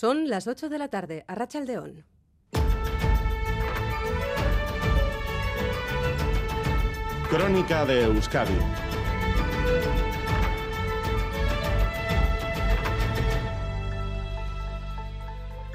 Son las 8 de la tarde, a Rachaldeón. Crónica de Euskadi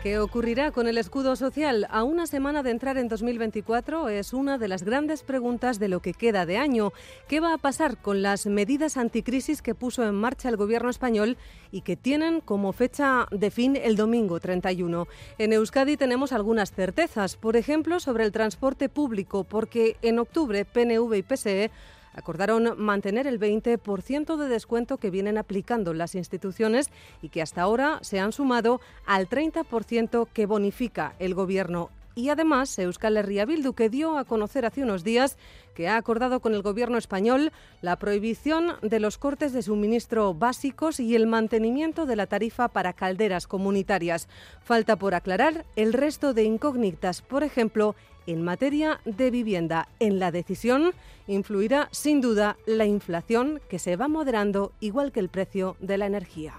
¿Qué ocurrirá con el escudo social a una semana de entrar en 2024? Es una de las grandes preguntas de lo que queda de año. ¿Qué va a pasar con las medidas anticrisis que puso en marcha el gobierno español y que tienen como fecha de fin el domingo 31? En Euskadi tenemos algunas certezas, por ejemplo, sobre el transporte público, porque en octubre PNV y PSE acordaron mantener el 20% de descuento que vienen aplicando las instituciones y que hasta ahora se han sumado al 30% que bonifica el Gobierno. Y además, Euskal Herria Bildu, que dio a conocer hace unos días que ha acordado con el Gobierno español la prohibición de los cortes de suministro básicos y el mantenimiento de la tarifa para calderas comunitarias. Falta por aclarar el resto de incógnitas, por ejemplo, en materia de vivienda. En la decisión influirá sin duda la inflación que se va moderando igual que el precio de la energía.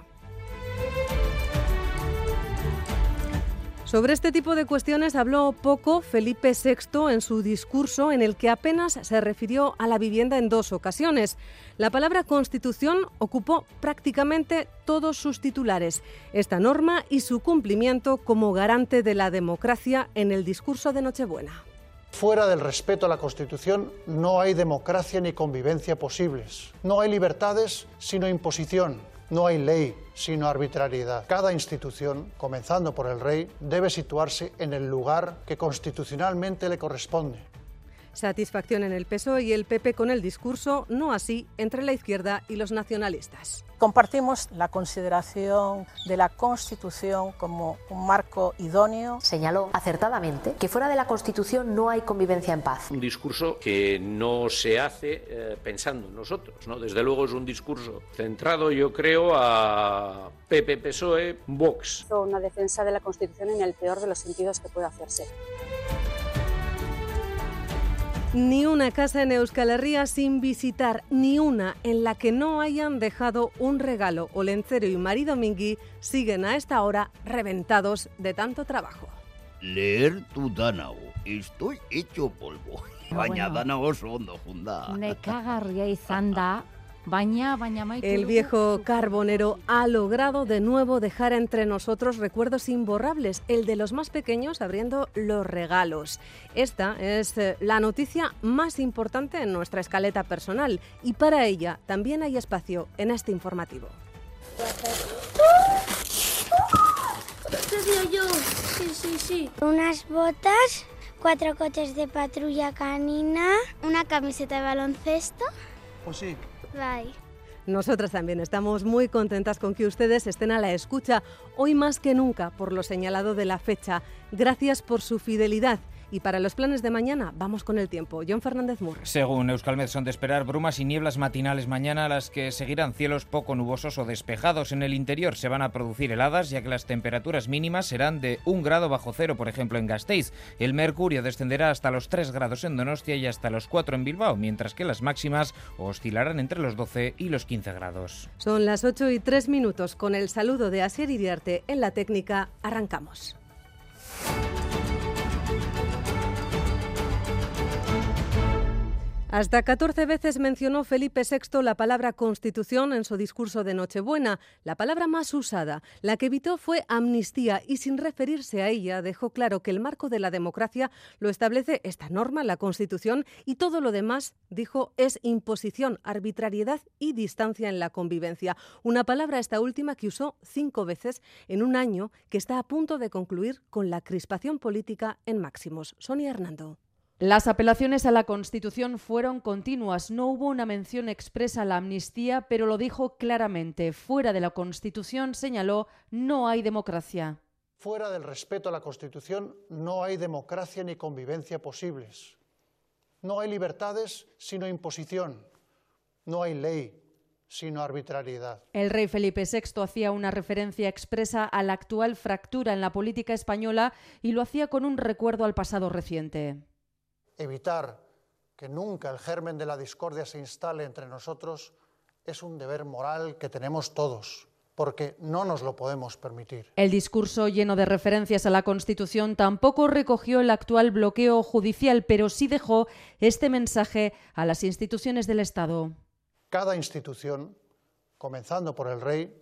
Sobre este tipo de cuestiones habló poco Felipe VI en su discurso en el que apenas se refirió a la vivienda en dos ocasiones. La palabra constitución ocupó prácticamente todos sus titulares, esta norma y su cumplimiento como garante de la democracia en el discurso de Nochebuena. Fuera del respeto a la Constitución no hay democracia ni convivencia posibles. No hay libertades sino imposición. No hay ley sino arbitrariedad. Cada institución, comenzando por el rey, debe situarse en el lugar que constitucionalmente le corresponde. Satisfacción en el PSOE y el PP con el discurso, no así entre la izquierda y los nacionalistas. Compartimos la consideración de la Constitución como un marco idóneo. Señaló acertadamente que fuera de la Constitución no hay convivencia en paz. Un discurso que no se hace eh, pensando en nosotros, ¿no? Desde luego es un discurso centrado, yo creo, a PP, PSOE, Vox. Una defensa de la Constitución en el peor de los sentidos que puede hacerse. Ni una casa en Euskal Herria sin visitar, ni una en la que no hayan dejado un regalo. Olencero y marido Mingui siguen a esta hora reventados de tanto trabajo. Leer tu Danao. Estoy hecho polvo. Baina Danao oso ondo junda. Nekagarria izan da, baina, baina maitu El viejo carbonero ha logrado de nuevo dejar entre nosotros recuerdos imborrables, el de los más pequeños abriendo los regalos. Esta es eh, la noticia más importante en nuestra escaleta personal y para ella también hay espacio en este informativo. Yo. Sí, sí, sí. Unas botas, cuatro coches de patrulla canina, una camiseta de baloncesto. Pues sí, Bye. Nosotras también estamos muy contentas con que ustedes estén a la escucha, hoy más que nunca por lo señalado de la fecha. Gracias por su fidelidad. Y para los planes de mañana, vamos con el tiempo. John Fernández Murr. Según Euskalmet son de esperar brumas y nieblas matinales mañana, las que seguirán cielos poco nubosos o despejados. En el interior se van a producir heladas, ya que las temperaturas mínimas serán de un grado bajo cero, por ejemplo, en Gasteiz. El mercurio descenderá hasta los 3 grados en Donostia y hasta los 4 en Bilbao, mientras que las máximas oscilarán entre los 12 y los 15 grados. Son las 8 y 3 minutos. Con el saludo de Asier Iriarte en la técnica, arrancamos. Hasta 14 veces mencionó Felipe VI la palabra Constitución en su discurso de Nochebuena. La palabra más usada, la que evitó fue amnistía y sin referirse a ella dejó claro que el marco de la democracia lo establece esta norma, la Constitución, y todo lo demás, dijo, es imposición, arbitrariedad y distancia en la convivencia. Una palabra esta última que usó cinco veces en un año que está a punto de concluir con la crispación política en máximos. Sonia Hernando. Las apelaciones a la Constitución fueron continuas. No hubo una mención expresa a la amnistía, pero lo dijo claramente. Fuera de la Constitución, señaló, no hay democracia. fuera del respeto a la Constitución no hay democracia ni convivencia posibles. No hay libertades sino imposición. No hay ley sino arbitrariedad. El rey Felipe VI hacía una referencia expresa a la actual fractura en la política española y lo hacía con un recuerdo al pasado reciente. Evitar que nunca el germen de la discordia se instale entre nosotros es un deber moral que tenemos todos. porque no nos lo podemos permitir. El discurso lleno de referencias a la Constitución tampoco recogió el actual bloqueo judicial, pero sí dejó este mensaje a las instituciones del Estado. Cada institución, comenzando por el rey,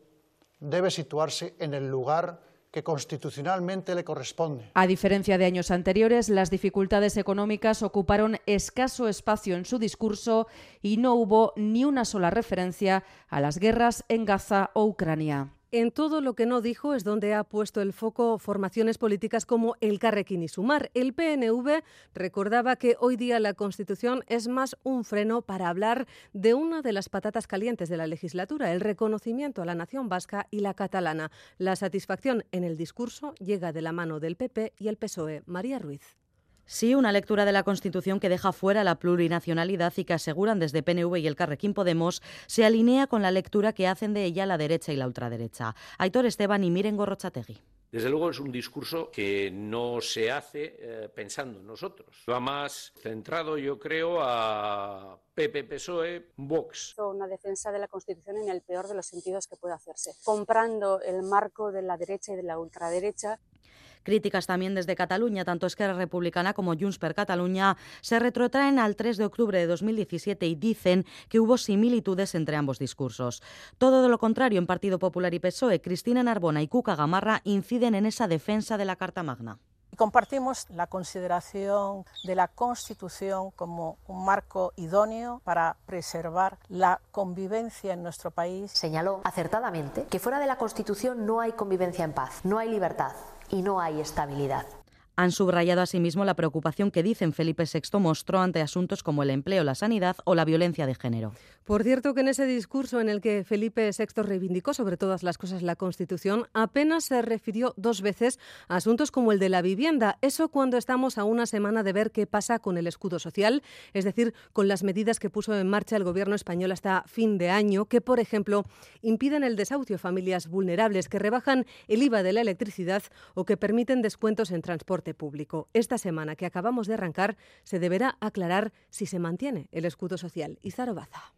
debe situarse en el lugar que constitucionalmente le corresponde. A diferencia de años anteriores, las dificultades económicas ocuparon escaso espacio en su discurso y no hubo ni una sola referencia a las guerras en Gaza o Ucrania. En todo lo que no dijo es donde ha puesto el foco formaciones políticas como el Carrequín y Sumar. El PNV recordaba que hoy día la Constitución es más un freno para hablar de una de las patatas calientes de la legislatura, el reconocimiento a la nación vasca y la catalana. La satisfacción en el discurso llega de la mano del PP y el PSOE. María Ruiz. Sí, una lectura de la Constitución que deja fuera la plurinacionalidad y que aseguran desde PNV y el Carrequín Podemos se alinea con la lectura que hacen de ella la derecha y la ultraderecha. Aitor Esteban y Miren Gorrochategui. Desde luego es un discurso que no se hace eh, pensando en nosotros. Va más centrado, yo creo, a PP, PSOE, Vox. Una defensa de la Constitución en el peor de los sentidos que puede hacerse, comprando el marco de la derecha y de la ultraderecha Críticas también desde Cataluña, tanto Esquerra Republicana como Junts per Cataluña se retrotraen al 3 de octubre de 2017 y dicen que hubo similitudes entre ambos discursos. Todo de lo contrario, en Partido Popular y PSOE, Cristina Narbona y Cuca Gamarra inciden en esa defensa de la Carta Magna. Compartimos la consideración de la Constitución como un marco idóneo para preservar la convivencia en nuestro país. Señaló acertadamente que fuera de la Constitución no hay convivencia en paz, no hay libertad y no hay estabilidad. Han subrayado asimismo la preocupación que dicen Felipe VI mostró ante asuntos como el empleo, la sanidad o la violencia de género. Por cierto, que en ese discurso en el que Felipe VI reivindicó sobre todas las cosas la Constitución, apenas se refirió dos veces a asuntos como el de la vivienda. Eso cuando estamos a una semana de ver qué pasa con el escudo social, es decir, con las medidas que puso en marcha el gobierno español hasta fin de año, que, por ejemplo, impiden el desahucio a familias vulnerables, que rebajan el IVA de la electricidad o que permiten descuentos en transporte público. Esta semana que acabamos de arrancar se deberá aclarar si se mantiene el escudo social. Izaro Baza.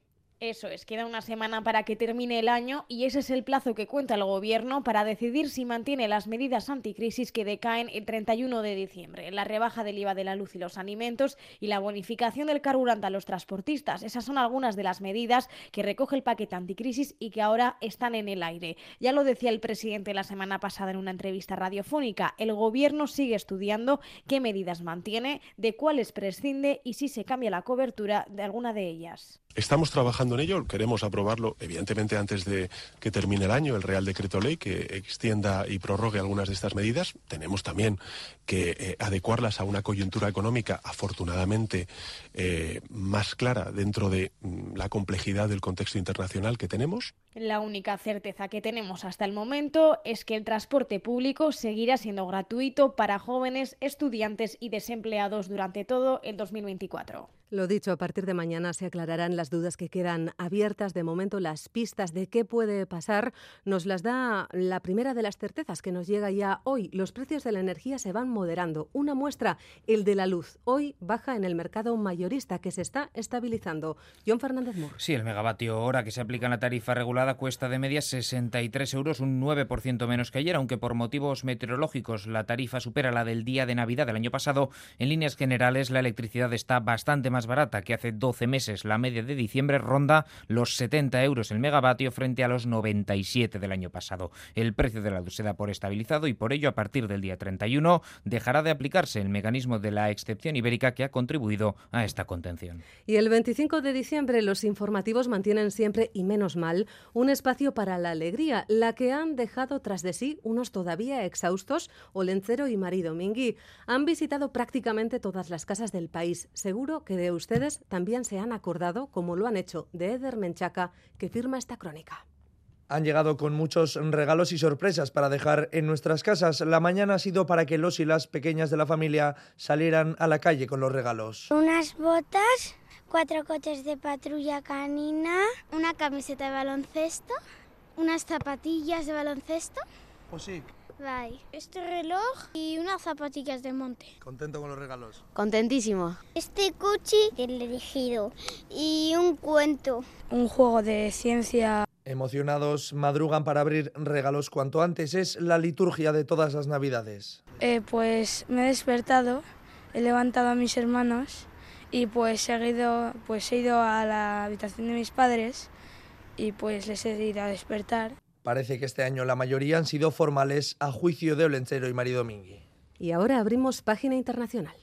Eso es, queda una semana para que termine el año y ese es el plazo que cuenta el Gobierno para decidir si mantiene las medidas anticrisis que decaen el 31 de diciembre, la rebaja del IVA de la luz y los alimentos y la bonificación del carburante a los transportistas. Esas son algunas de las medidas que recoge el paquete anticrisis y que ahora están en el aire. Ya lo decía el presidente la semana pasada en una entrevista radiofónica, el Gobierno sigue estudiando qué medidas mantiene, de cuáles prescinde y si se cambia la cobertura de alguna de ellas. Estamos trabajando en ello, queremos aprobarlo, evidentemente, antes de que termine el año, el Real Decreto Ley que extienda y prorrogue algunas de estas medidas. Tenemos también que eh, adecuarlas a una coyuntura económica, afortunadamente, eh, más clara dentro de mm, la complejidad del contexto internacional que tenemos. La única certeza que tenemos hasta el momento es que el transporte público seguirá siendo gratuito para jóvenes, estudiantes y desempleados durante todo el 2024. Lo dicho, a partir de mañana se aclararán las dudas que quedan abiertas. De momento, las pistas de qué puede pasar nos las da la primera de las certezas que nos llega ya hoy. Los precios de la energía se van moderando. Una muestra, el de la luz. Hoy baja en el mercado mayorista que se está estabilizando. John Fernández Moore. Sí, el megavatio hora que se aplica en la tarifa cuesta de media 63 euros, un 9% menos que ayer, aunque por motivos meteorológicos la tarifa supera la del día de Navidad del año pasado. En líneas generales, la electricidad está bastante más barata que hace 12 meses. La media de diciembre ronda los 70 euros el megavatio frente a los 97 del año pasado. El precio de la luz se da por estabilizado y por ello a partir del día 31 dejará de aplicarse el mecanismo de la excepción ibérica que ha contribuido a esta contención. Y el 25 de diciembre los informativos mantienen siempre, y menos mal, un espacio para la alegría, la que han dejado tras de sí unos todavía exhaustos, Olencero y Marido Mingui. Han visitado prácticamente todas las casas del país. Seguro que de ustedes también se han acordado, como lo han hecho de Eder Menchaca, que firma esta crónica. Han llegado con muchos regalos y sorpresas para dejar en nuestras casas. La mañana ha sido para que los y las pequeñas de la familia salieran a la calle con los regalos. Unas botas, cuatro coches de patrulla canina, una camiseta de baloncesto, unas zapatillas de baloncesto. Pues sí. Bye. Este reloj y unas zapatillas de monte. ¿Contento con los regalos? Contentísimo. Este coche, el elegido. Y un cuento. Un juego de ciencia Emocionados, madrugan para abrir regalos cuanto antes. Es la liturgia de todas las Navidades. Eh, pues me he despertado, he levantado a mis hermanos y pues seguido, pues he ido a la habitación de mis padres y pues les he ido a despertar. Parece que este año la mayoría han sido formales a juicio de Olencero y María Domingui. Y ahora abrimos página internacional.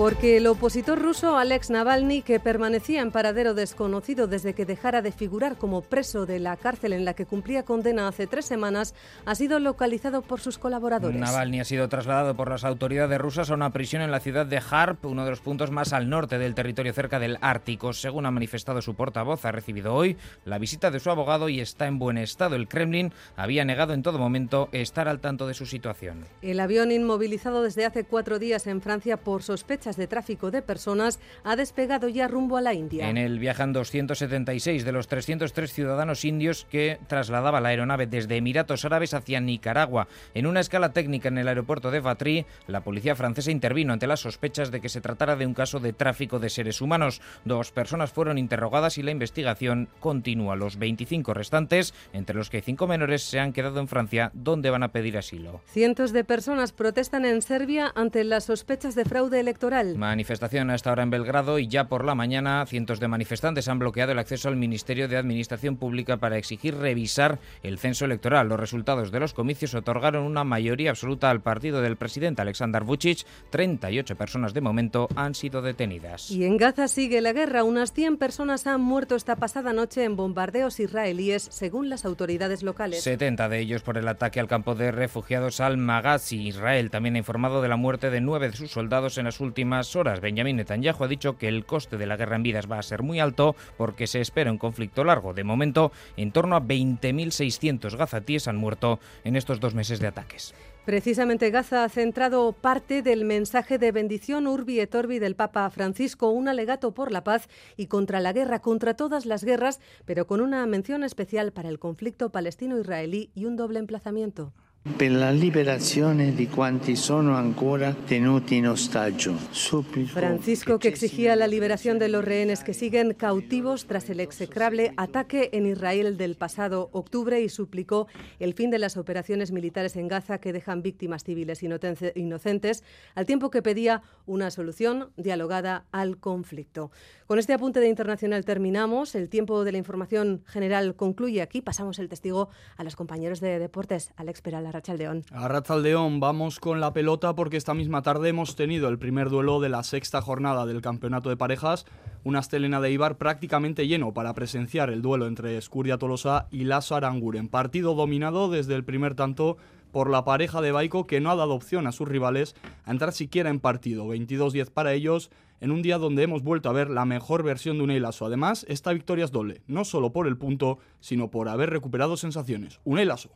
Porque el opositor ruso Alex Navalny, que permanecía en paradero desconocido desde que dejara de figurar como preso de la cárcel en la que cumplía condena hace tres semanas, ha sido localizado por sus colaboradores. Navalny ha sido trasladado por las autoridades rusas a una prisión en la ciudad de Harp, uno de los puntos más al norte del territorio cerca del Ártico. Según ha manifestado su portavoz, ha recibido hoy la visita de su abogado y está en buen estado. El Kremlin había negado en todo momento estar al tanto de su situación. El avión inmovilizado desde hace cuatro días en Francia por sospechas de tráfico de personas ha despegado ya rumbo a la India. En él viajan 276 de los 303 ciudadanos indios que trasladaba la aeronave desde Emiratos Árabes hacia Nicaragua. En una escala técnica en el aeropuerto de Vatry, la policía francesa intervino ante las sospechas de que se tratara de un caso de tráfico de seres humanos. Dos personas fueron interrogadas y la investigación continúa. Los 25 restantes, entre los que hay cinco menores, se han quedado en Francia, donde van a pedir asilo. Cientos de personas protestan en Serbia ante las sospechas de fraude electoral. Manifestación a esta hora en Belgrado y ya por la mañana cientos de manifestantes han bloqueado el acceso al Ministerio de Administración Pública para exigir revisar el censo electoral. Los resultados de los comicios otorgaron una mayoría absoluta al partido del presidente Alexander Vucic. 38 personas de momento han sido detenidas. Y en Gaza sigue la guerra. Unas 100 personas han muerto esta pasada noche en bombardeos israelíes, según las autoridades locales. 70 de ellos por el ataque al campo de refugiados al Maghazi. Israel también ha informado de la muerte de nueve de sus soldados en las últimas horas. Benjamin Netanyahu ha dicho que el coste de la guerra en vidas va a ser muy alto porque se espera un conflicto largo. De momento, en torno a 20.600 gazatíes han muerto en estos dos meses de ataques. Precisamente Gaza ha centrado parte del mensaje de bendición Urbi et Orbi del Papa Francisco, un alegato por la paz y contra la guerra, contra todas las guerras, pero con una mención especial para el conflicto palestino-israelí y un doble emplazamiento. Per la liberazione di quanti sono ancora tenuti in ostaggio. Francisco, que exigía la liberación de los rehenes que siguen cautivos tras el execrable ataque en Israel del pasado octubre y suplicó el fin de las operaciones militares en Gaza que dejan víctimas civiles inocentes, al tiempo que pedía una solución dialogada al conflicto. Con este apunte de internacional terminamos. El tiempo de la información general concluye aquí. Pasamos el testigo a los compañeros de deportes. Alex Peral, Arrachaldeón. Arrachaldeón, vamos con la pelota porque esta misma tarde hemos tenido el primer duelo de la sexta jornada del campeonato de parejas. Una estelena de Ibar prácticamente lleno para presenciar el duelo entre Escuria Tolosa y Lasso Aranguren. Partido dominado desde el primer tanto por la pareja de Baico que no ha dado opción a sus rivales a entrar siquiera en partido. 22-10 para ellos en un día donde hemos vuelto a ver la mejor versión de Unai Lasso. Además, esta victoria es doble, no solo por el punto, sino por haber recuperado sensaciones. Unai Lasso.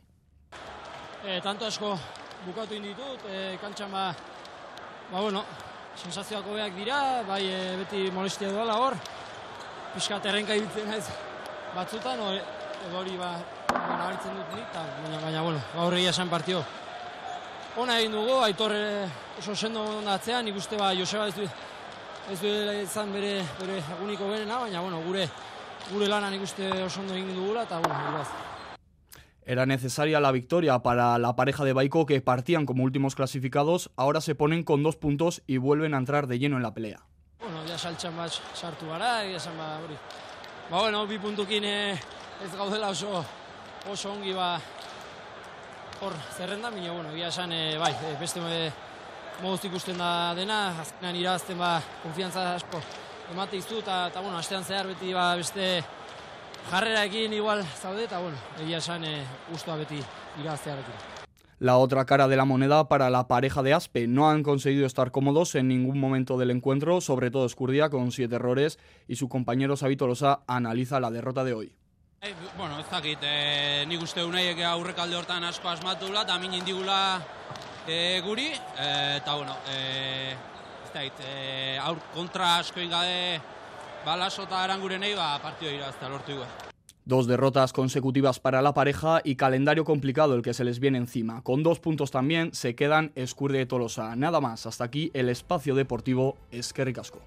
E, tanto asko bukatu inditut, e, kantxan ba, ba bueno, sensazioak hobeak dira, bai e, beti molestia duela hor, pixka terrenka ibiltzen naiz batzutan, hori ba, nabaritzen dut nik, baina, baina, bueno, gaur egia esan partio. Ona egin dugu, aitor oso sendo atzean, nik uste ba, Joseba ez du, ez du izan bere, bere eguniko berena, baina bueno, gure, gure lanan ikuste oso ondo egin dugula, eta bueno, iruaz. Era necesaria la victoria para la pareja de Baiko que partían como últimos clasificados, ahora se ponen con dos puntos y vuelven a entrar de lleno en la pelea. Bueno, ya saltxan bat sartu gara, egia esan ba, hori. Ba, bueno, bi puntukin ez gaudela oso, oso ongi ba, hor zerrenda, baina, bueno, egia esan, eh, bai, eh, beste eh, moduz ikusten da dena, azkenan irazten ba, konfiantza asko emate iztu, eta bueno, astean zehar beti ba, beste jarreraekin igual zaude, eta bueno, egia esan e, guztua beti iraztearekin. La otra cara de la moneda para la pareja de Aspe. No han conseguido estar cómodos en ningún momento del encuentro, sobre todo Escurdia con siete errores y su compañero Xabi Tolosa analiza la derrota de hoy. Eh, bueno, ez dakit, eh, nik uste unaiek aurrekalde hortan asko asmatula eta min indigula e, guri, e, eta bueno, e, ez dakit, e, aur kontra asko ingade balaso eta arangurenei, ba, partio iraztea lortu igual. Dos derrotas consecutivas para la pareja y calendario complicado el que se les viene encima. Con dos puntos también se quedan Escurde de Tolosa. Nada más, hasta aquí el espacio deportivo Esquerricasco.